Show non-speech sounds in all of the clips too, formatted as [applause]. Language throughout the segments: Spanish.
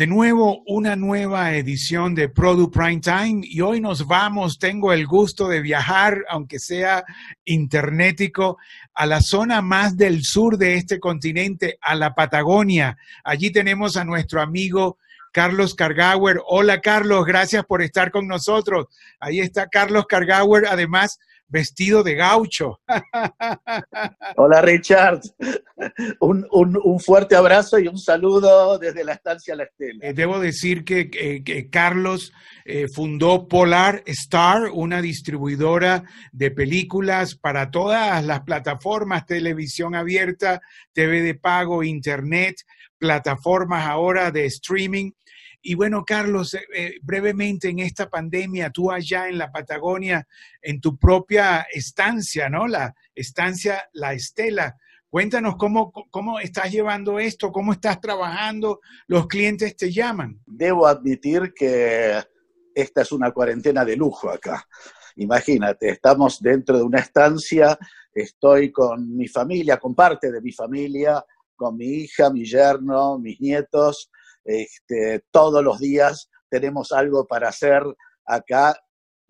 De nuevo, una nueva edición de Product Prime Time y hoy nos vamos, tengo el gusto de viajar, aunque sea internetico, a la zona más del sur de este continente, a la Patagonia. Allí tenemos a nuestro amigo Carlos Cargauer. Hola Carlos, gracias por estar con nosotros. Ahí está Carlos Cargauer, además vestido de gaucho. Hola Richard, un, fuerte abrazo y un saludo desde la estancia La Estela. Eh, debo decir que, Carlos eh, fundó Polar Star, una distribuidora de películas para todas las plataformas, televisión abierta, TV de pago, internet, plataformas ahora de streaming. Y bueno, Carlos, eh, eh, brevemente en esta pandemia, tú allá en la Patagonia, en tu propia estancia, ¿no? La estancia La Estela. Cuéntanos cómo, cómo estás llevando esto, cómo estás trabajando, los clientes te llaman. Debo admitir que esta es una cuarentena de lujo acá. Imagínate, estamos dentro de una estancia, estoy con mi familia, con parte de mi familia, con mi hija, mi yerno, mis nietos, este, todos los días tenemos algo para hacer acá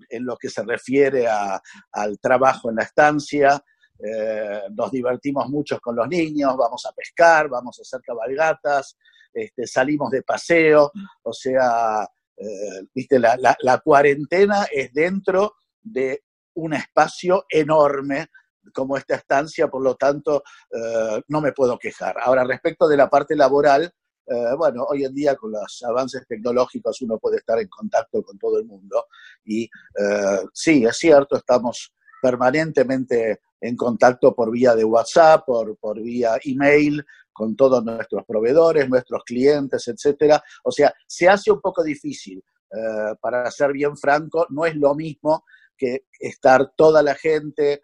en lo que se refiere al trabajo en la estancia. Eh, nos divertimos mucho con los niños, vamos a pescar, vamos a hacer cabalgatas, este, salimos de paseo, o sea, eh, viste, la, cuarentena es dentro de un espacio enorme como esta estancia, por lo tanto, eh, no me puedo quejar. Ahora, respecto de la parte laboral, eh, bueno, hoy en día con los avances tecnológicos uno puede estar en contacto con todo el mundo y eh, sí, es cierto, estamos permanentemente en contacto por vía de WhatsApp, por, por vía email, con todos nuestros proveedores, nuestros clientes, etcétera. O sea, se hace un poco difícil. Eh, para ser bien franco, no es lo mismo que estar toda la gente,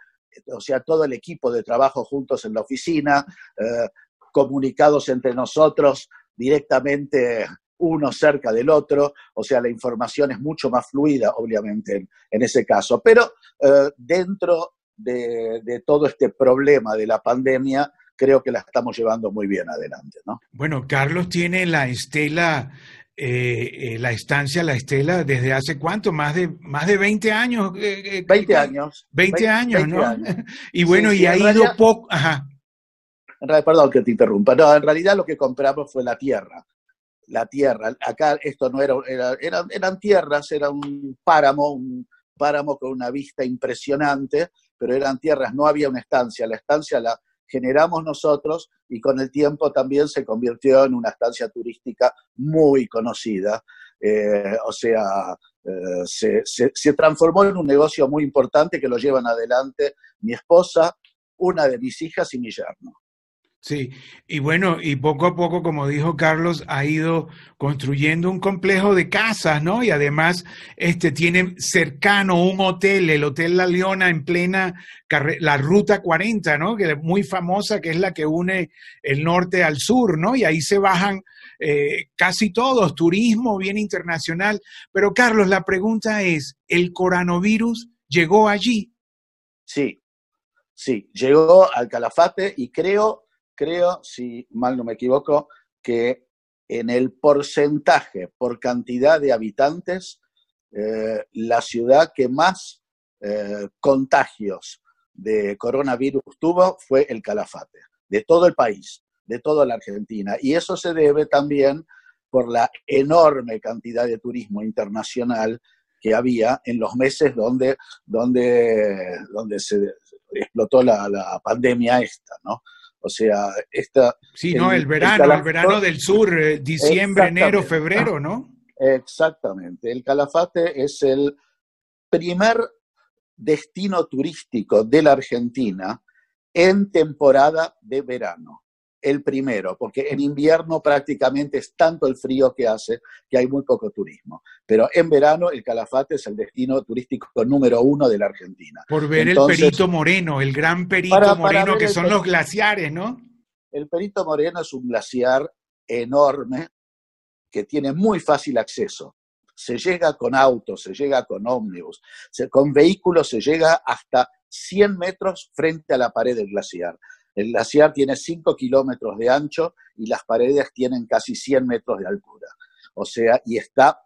o sea, todo el equipo de trabajo juntos en la oficina, comunicados entre nosotros directamente uno cerca del otro, o sea, la información es mucho más fluida, obviamente, en, ese caso. Pero eh, dentro de, todo este problema de la pandemia, creo que la estamos llevando muy bien adelante, ¿no? Bueno, Carlos tiene la estela, eh, eh, la estancia, la estela, desde hace cuánto, más de, más de 20 años. 20 años. 20, años, ¿no? [laughs] Y bueno, y ha ido poco, ajá perdón que te interrumpa, no, en realidad lo que compramos fue la tierra. La tierra, acá esto no era, eran, eran tierras, era un páramo, un páramo con una vista impresionante, pero eran tierras, no había una estancia, la estancia la generamos nosotros y con el tiempo también se convirtió en una estancia turística muy conocida. Eh, o sea, eh, se, transformó en un negocio muy importante que lo llevan adelante mi esposa, una de mis hijas y mi yerno. Sí, y bueno, y poco a poco, como dijo Carlos, ha ido construyendo un complejo de casas, ¿no? Y además, este tiene cercano un hotel, el Hotel La Leona, en plena la Ruta 40, ¿no? Que es muy famosa, que es la que une el norte al sur, ¿no? Y ahí se bajan eh, casi todos, turismo bien internacional. Pero Carlos, la pregunta es, ¿el coronavirus llegó allí? Sí, sí, llegó al Calafate y creo creo, si mal no me equivoco, que en el porcentaje por cantidad de habitantes, eh, la ciudad que más eh, contagios de coronavirus tuvo fue el Calafate, de todo el país, de toda la Argentina. Y eso se debe también por la enorme cantidad de turismo internacional que había en los meses donde, donde, donde se explotó la, la pandemia esta, ¿no? O sea, esta... Sí, no, el verano, el, verano del sur, eh, diciembre, enero, febrero, ¿no? Exactamente. El Calafate es el primer destino turístico de la Argentina en temporada de verano el primero, porque en invierno prácticamente es tanto el frío que hace que hay muy poco turismo. Pero en verano el Calafate es el destino turístico número uno de la Argentina. Por ver el Perito Moreno, el gran Perito Moreno, que son los glaciares, ¿no? El Perito Moreno es un glaciar enorme que tiene muy fácil acceso. Se llega con autos, se llega con ómnibus, con vehículos se llega hasta 100 metros frente a la pared del glaciar. El glaciar tiene 5 kilómetros de ancho y las paredes tienen casi 100 metros de altura. o sea, y está,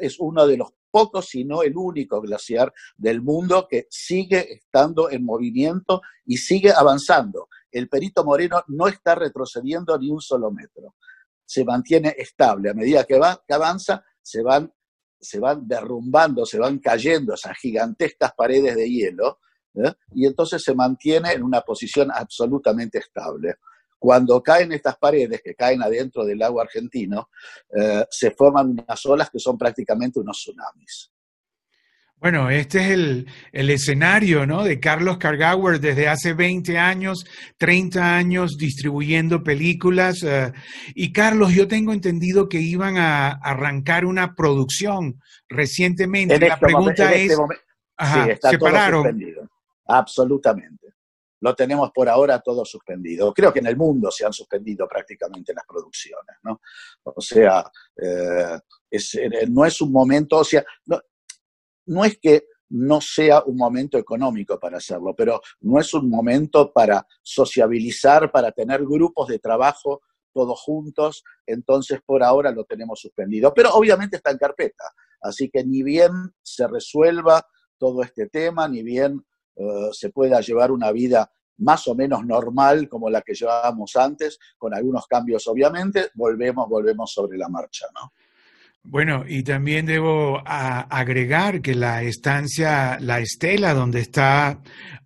es uno de los pocos, si no el único glaciar del mundo que sigue estando en movimiento y sigue avanzando. El Perito Moreno no está retrocediendo ni un solo metro. Se mantiene estable. A medida que, va, que avanza, se van, se van derrumbando, se van cayendo esas gigantescas paredes de hielo, ¿eh? y entonces se mantiene en una posición absolutamente estable. Cuando caen estas paredes, que caen adentro del lago argentino, eh, se forman unas olas que son prácticamente unos tsunamis. Bueno, este es el, escenario ¿no? de Carlos Cargauer desde hace 20 años, 30 años distribuyendo películas. Eh, y Carlos, yo tengo entendido que iban a arrancar una producción recientemente. La este pregunta es, este sí, está ¿se Suspendido. Absolutamente lo tenemos por ahora todo suspendido. Creo que en el mundo se han suspendido prácticamente las producciones, ¿no? O sea, eh, eh, no es un momento, o sea, no, es que no sea un momento económico para hacerlo, pero no es un momento para sociabilizar, para tener grupos de trabajo todos juntos, entonces por ahora lo tenemos suspendido. Pero obviamente está en carpeta, así que ni bien se resuelva todo este tema, ni bien eh, se pueda llevar una vida más o menos normal como la que llevábamos antes, con algunos cambios obviamente, volvemos, volvemos sobre la marcha, ¿no? Bueno, y también debo agregar que la estancia, la estela donde está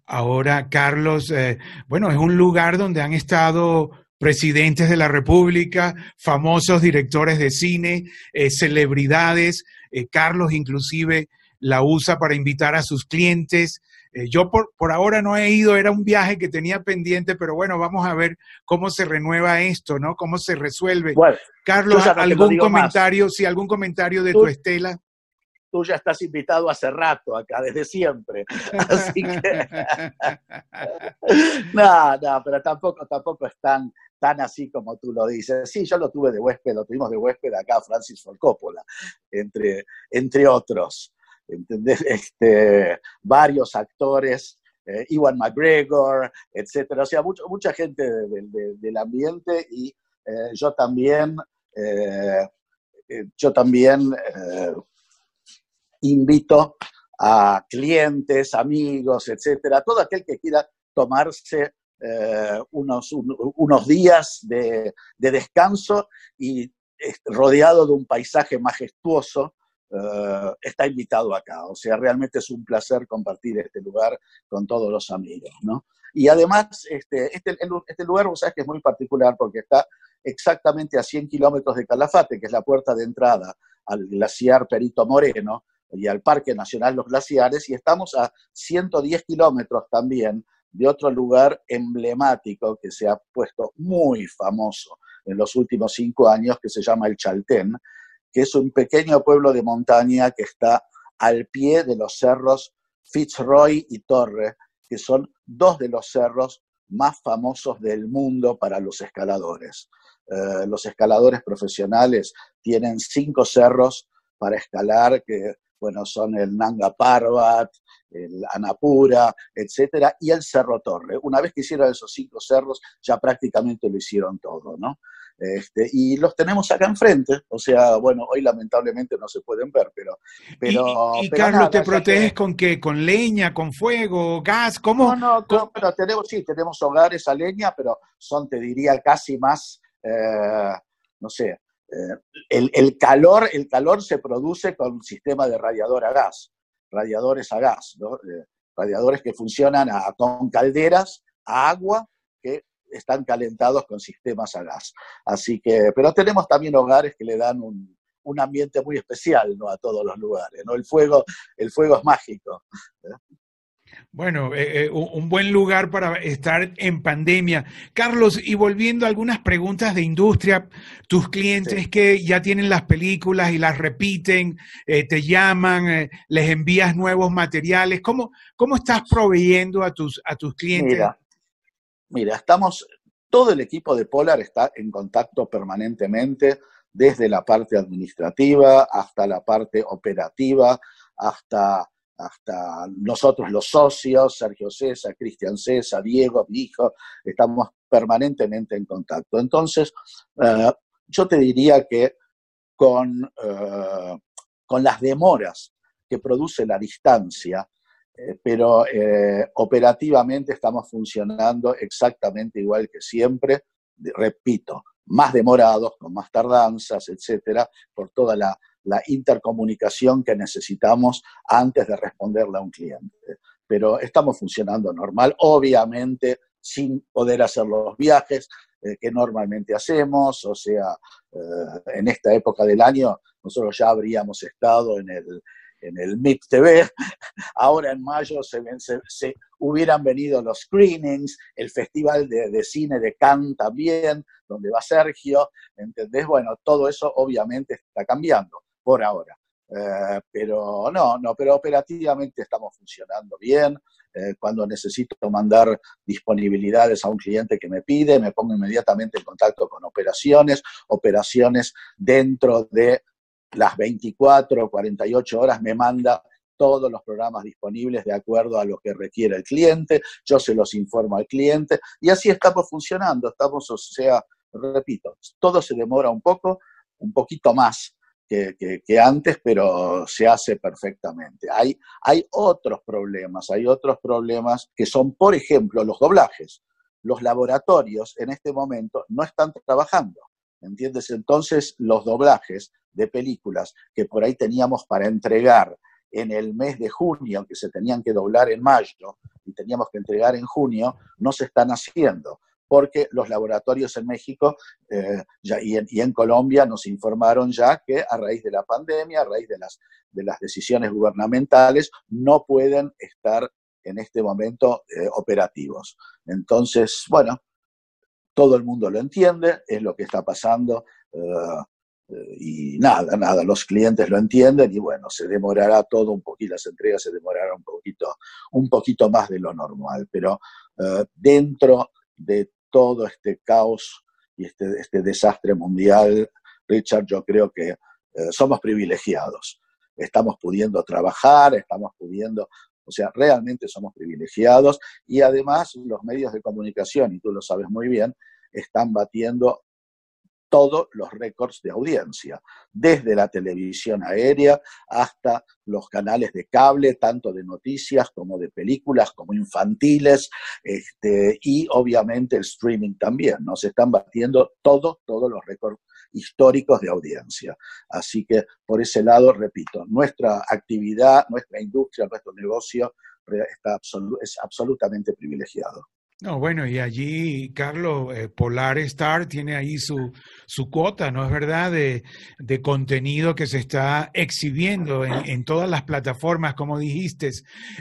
ahora Carlos, eh, bueno, es un lugar donde han estado presidentes de la República, famosos directores de cine, eh, celebridades. Carlos inclusive la usa para invitar a sus clientes. Eh, yo por, por ahora no he ido, era un viaje que tenía pendiente, pero bueno, vamos a ver cómo se renueva esto, ¿no? Cómo se resuelve. Carlos, ¿algún comentario, sí, algún comentario de tu estela? Tú ya estás invitado hace rato acá, desde siempre. [laughs] Así que. [laughs] no, no, pero tampoco, tampoco es tan, tan así como tú lo dices. Sí, yo lo tuve de huésped, lo tuvimos de huésped acá, Francis Ford Coppola, entre, entre otros. ¿Entendés? [laughs] Este, varios actores, eh, Iwan McGregor, etcétera, o sea, mucho, mucha gente del ambiente y eh, yo también, eh, yo también invito a clientes, amigos, etcétera, todo aquel que quiera tomarse unos, unos días de, de descanso y rodeado de un paisaje majestuoso, eh, está invitado acá. O sea, realmente es un placer compartir este lugar con todos los amigos, ¿no? Y además, este, este, este lugar, vos sabés que es muy particular porque está exactamente a 100 kilómetros de Calafate, que es la puerta de entrada al glaciar Perito Moreno y al Parque Nacional Los Glaciares, y estamos a 110 kilómetros también de otro lugar emblemático que se ha puesto muy famoso en los últimos cinco años, que se llama el Chaltén, que es un pequeño pueblo de montaña que está al pie de los cerros Fitzroy y Torre, que son dos de los cerros más famosos del mundo para los escaladores. Eh, los escaladores profesionales tienen cinco cerros para escalar, que bueno, son el Nanga Parbat, el Anapura, etcétera, y el Cerro Torre. Una vez que hicieron esos cinco cerros, ya prácticamente lo hicieron todo, ¿no? Este, y los tenemos acá enfrente, o sea, bueno, hoy lamentablemente no se pueden ver, pero... pero y, Carlos, ¿te proteges con qué? ¿Con leña, con fuego, gas? ¿Cómo? No, no, pero tenemos, sí, tenemos hogares a leña, pero son, te diría, casi más, eh, no sé, el, calor, el calor se produce con un sistema de radiador a gas, radiadores a gas. Eh, radiadores que funcionan con calderas a agua que están calentados con sistemas a gas. Así que, pero tenemos también hogares que le dan un, un ambiente muy especial ¿no? a todos los lugares. ¿no? El, fuego, el fuego es mágico. Bueno, eh, eh, un buen lugar para estar en pandemia. Carlos, y volviendo a algunas preguntas de industria, tus clientes que ya tienen las películas y las repiten, eh, te llaman, les envías nuevos materiales, ¿cómo, cómo estás proveyendo a tus, a tus clientes? Mira, estamos, todo el equipo de Polar está en contacto permanentemente, desde la parte administrativa hasta la parte operativa, hasta, hasta nosotros los socios, Sergio César, Cristian César, Diego, mi hijo, estamos permanentemente en contacto. Entonces, eh, yo te diría que con, con las demoras que produce la distancia, pero operativamente estamos funcionando exactamente igual que siempre, repito, más demorados, con más tardanzas, etcétera, por toda la, intercomunicación que necesitamos antes de responderle a un cliente. Pero estamos funcionando normal, obviamente sin poder hacer los viajes eh, que normalmente hacemos, o sea, eh, en esta época del año nosotros ya habríamos estado en el, en el MIP TV. [laughs] Ahora en mayo se, se, hubieran venido los screenings, el Festival de, Cine de Cannes también, donde va Sergio, ¿entendés? Bueno, todo eso obviamente está cambiando por ahora. Eh, pero no, no, pero operativamente estamos funcionando bien. Eh, cuando necesito mandar disponibilidades a un cliente que me pide, me pongo inmediatamente en contacto con operaciones, operaciones dentro de las 24 o 48 horas me manda todos los programas disponibles de acuerdo a lo que requiere el cliente, yo se los informo al cliente y así estamos funcionando, estamos, o sea, repito, todo se demora un poco, un poquito más que, antes, pero se hace perfectamente. Hay, hay otros problemas, hay otros problemas que son, por ejemplo, los doblajes. Los laboratorios en este momento no están trabajando, ¿entiendes? Entonces los doblajes de películas que por ahí teníamos para entregar en el mes de junio, que se tenían que doblar en mayo y teníamos que entregar en junio, no se están haciendo, porque los laboratorios en México eh, y, en, Colombia nos informaron ya que a raíz de la pandemia, a raíz de las, de las decisiones gubernamentales, no pueden estar en este momento eh, operativos. Entonces, bueno, todo el mundo lo entiende, es lo que está pasando. Eh, y nada, nada, los clientes lo entienden y bueno, se demorará todo un poquito, las entregas se demorarán un poquito, un poquito más de lo normal, pero dentro de todo este caos y este, este desastre mundial, Richard, yo creo que eh, somos privilegiados. Estamos pudiendo trabajar, estamos pudiendo, o sea, realmente somos privilegiados y además los medios de comunicación, y tú lo sabes muy bien, están batiendo todos los récords de audiencia, desde la televisión aérea hasta los canales de cable, tanto de noticias como de películas, como infantiles, este, y obviamente el streaming también. Nos están batiendo todos, todos los récords históricos de audiencia. Así que por ese lado, repito, nuestra actividad, nuestra industria, nuestro negocio está es absolutamente privilegiado. No, bueno, y allí, Carlos, eh, Polar Star tiene ahí su, su cuota, ¿no es verdad?, de, de contenido que se está exhibiendo en, todas las plataformas, como dijiste.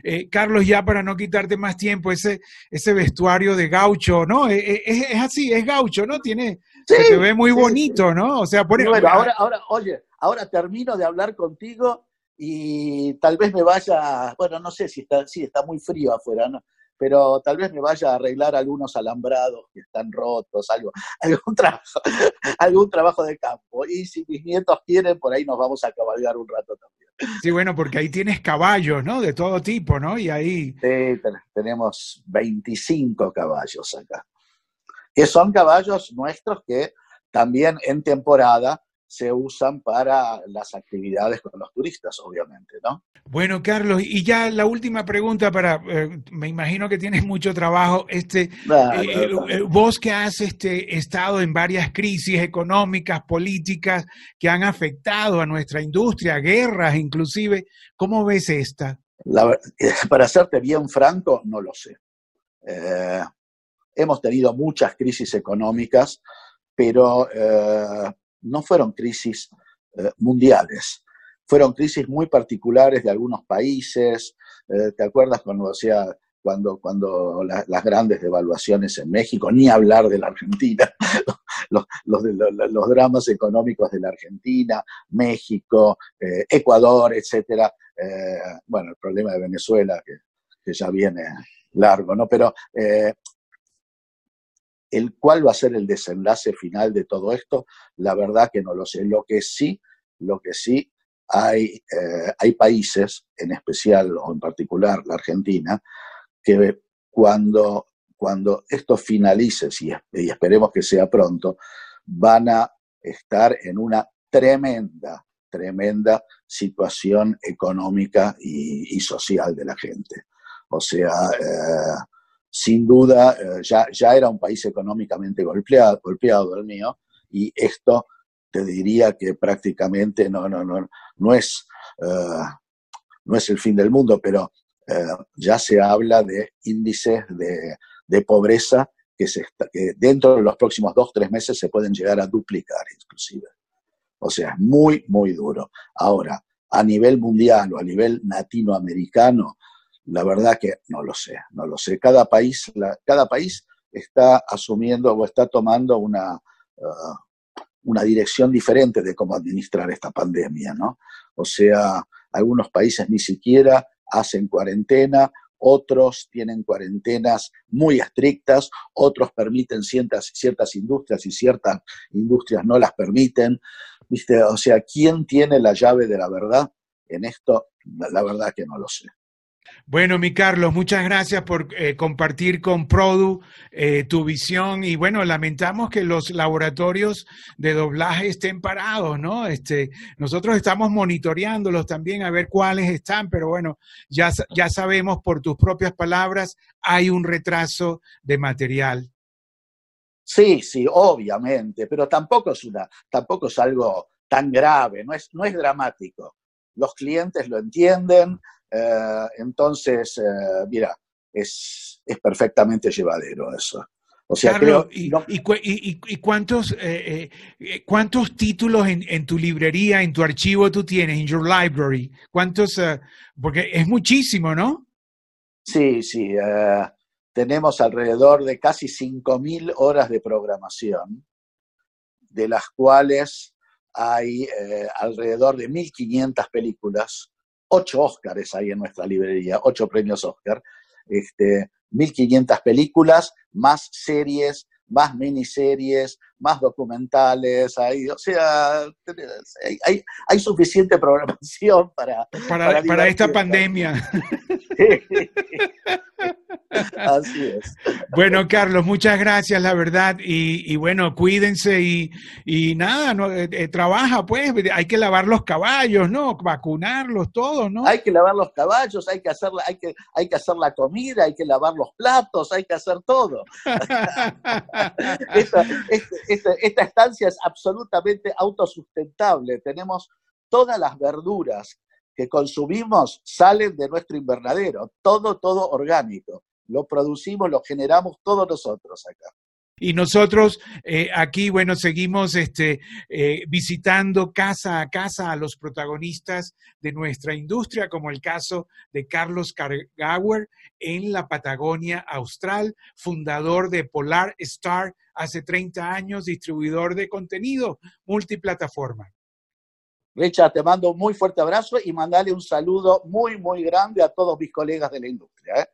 Eh, Carlos, ya para no quitarte más tiempo, ese, ese vestuario de gaucho, ¿no? Eh, es, es, así, es gaucho, ¿no? Tiene, se ve muy bonito, ¿no? O sea, por Bueno, ahora, ahora, oye, ahora termino de hablar contigo y tal vez me vaya, bueno, no sé si está, sí, está muy frío afuera, ¿no? Pero tal vez me vaya a arreglar algunos alambrados que están rotos, algo, [laughs] algún, trabajo, algún trabajo de campo. Y si mis nietos quieren, por ahí nos vamos a cabalgar un rato también. Sí, bueno, porque ahí tienes caballos, ¿no? De todo tipo, ¿no? Y ahí... Sí, tenemos 25 caballos acá, que son caballos nuestros que también en temporada se usan para las actividades con los turistas, obviamente, ¿no? Bueno, Carlos, y ya la última pregunta para, eh, me imagino que tienes mucho trabajo, este, eh, eh, vos que has este, estado en varias crisis económicas, políticas que han afectado a nuestra industria, guerras inclusive, ¿cómo ves esta? para serte bien franco, no lo sé. hemos tenido muchas crisis económicas, pero no fueron crisis eh, mundiales, fueron crisis muy particulares de algunos países. Eh, ¿Te acuerdas cuando, o cuando, cuando las grandes devaluaciones en México, ni hablar de la Argentina, [laughs] los, los, dramas económicos de la Argentina, México, eh, Ecuador, etcétera. bueno, el problema de Venezuela, que, que ya viene largo, ¿no? Pero el cuál va a ser el desenlace final de todo esto, la verdad que no lo sé. Lo que sí, lo que sí hay, eh, hay países, en especial o en particular la Argentina, que cuando, cuando esto finalice, y esperemos que sea pronto, van a estar en una tremenda, tremenda situación económica y, social de la gente. O sea, eh, sin duda, eh, ya, ya era un país económicamente golpeado, golpeado el mío, y esto te diría que prácticamente no, no, no, no, es, eh, no es el fin del mundo, pero ya se habla de índices de, de pobreza que, se que dentro de los próximos dos, tres meses se pueden llegar a duplicar inclusive. O sea, es muy, muy duro. Ahora, a nivel mundial o a nivel latinoamericano, la verdad que no lo sé, no lo sé. Cada país, cada país está asumiendo o está tomando una, uh, una dirección diferente de cómo administrar esta pandemia, ¿no? O sea, algunos países ni siquiera hacen cuarentena, otros tienen cuarentenas muy estrictas, otros permiten ciertas, ciertas industrias y ciertas industrias no las permiten. ¿Viste? O sea, ¿quién tiene la llave de la verdad en esto? La verdad que no lo sé. Bueno, mi Carlos, muchas gracias por eh, compartir con Produ eh, tu visión y bueno, lamentamos que los laboratorios de doblaje estén parados, ¿no? Este, nosotros estamos monitoreándolos también a ver cuáles están, pero bueno, ya, ya sabemos por tus propias palabras, hay un retraso de material. Sí, sí, obviamente, pero tampoco es, una, tampoco es algo tan grave, no es, no es dramático. Los clientes lo entienden, eh, entonces, eh, mira, es, es, perfectamente llevadero eso. O sea, Carlos, y, y, cuántos, eh, cuántos títulos en, en, tu librería, en tu archivo tú tienes, en your library? ¿Cuántos? porque es muchísimo, ¿no? Sí, sí. tenemos alrededor de casi 5.000 horas de programación, de las cuales hay alrededor de 1.500 películas ocho Óscares ahí en nuestra librería, ocho premios Óscar, este, 1.500 películas, más series, más miniseries, más documentales, hay, o sea, hay, hay, suficiente programación para... Para, para, esta pandemia. [laughs] [laughs] Así es. Bueno, Carlos, muchas gracias, la verdad. Y, bueno, cuídense y, y nada, no, eh, eh, trabaja, pues, hay que lavar los caballos, ¿no? Vacunarlos, todos, ¿no? Hay que lavar los caballos, hay que hacer, hay que, hay que hacer la comida, hay que lavar los platos, hay que hacer todo. [laughs] esta, esta estancia es absolutamente autosustentable. Tenemos todas las verduras que consumimos salen de nuestro invernadero, todo, todo orgánico. Lo producimos, lo generamos todos nosotros acá. Y nosotros eh, aquí, bueno, seguimos este, eh, visitando casa a casa a los protagonistas de nuestra industria, como el caso de Carlos Cargauer en la Patagonia Austral, fundador de Polar Star hace 30 años, distribuidor de contenido multiplataforma. Richard, te mando un muy fuerte abrazo y mandale un saludo muy, muy grande a todos mis colegas de la industria. ¿eh?